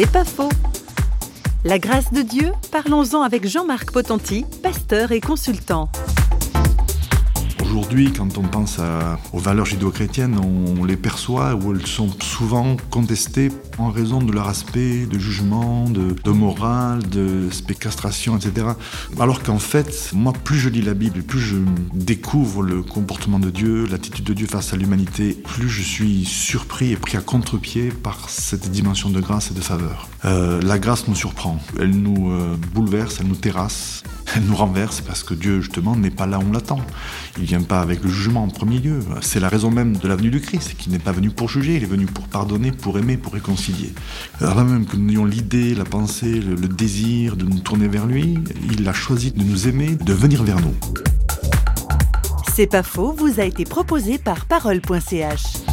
C'est pas faux. La grâce de Dieu, parlons-en avec Jean-Marc Potenti, pasteur et consultant. Aujourd'hui, quand on pense aux valeurs judéo-chrétiennes, on, les perçoit où elles sont souvent contestées en raison de leur aspect de jugement, de, morale, de spécastration, etc. Alors qu'en fait, moi, plus je lis la Bible, plus je découvre le comportement de Dieu, l'attitude de Dieu face à l'humanité, plus je suis surpris et pris à contre-pied par cette dimension de grâce et de faveur. Euh, la grâce nous surprend, elle nous euh, bouleverse, elle nous terrasse, elle nous renverse parce que Dieu, justement, n'est pas là où on l'attend. Il vient pas avec le jugement en premier lieu. C'est la raison même de la venue du Christ, qu'il n'est pas venu pour juger, il est venu pour pardonner, pour aimer, pour réconcilier. Alors même que nous ayons l'idée, la pensée, le, le désir de nous tourner vers lui, il a choisi de nous aimer, de venir vers nous. C'est pas faux, vous a été proposé par parole.ch.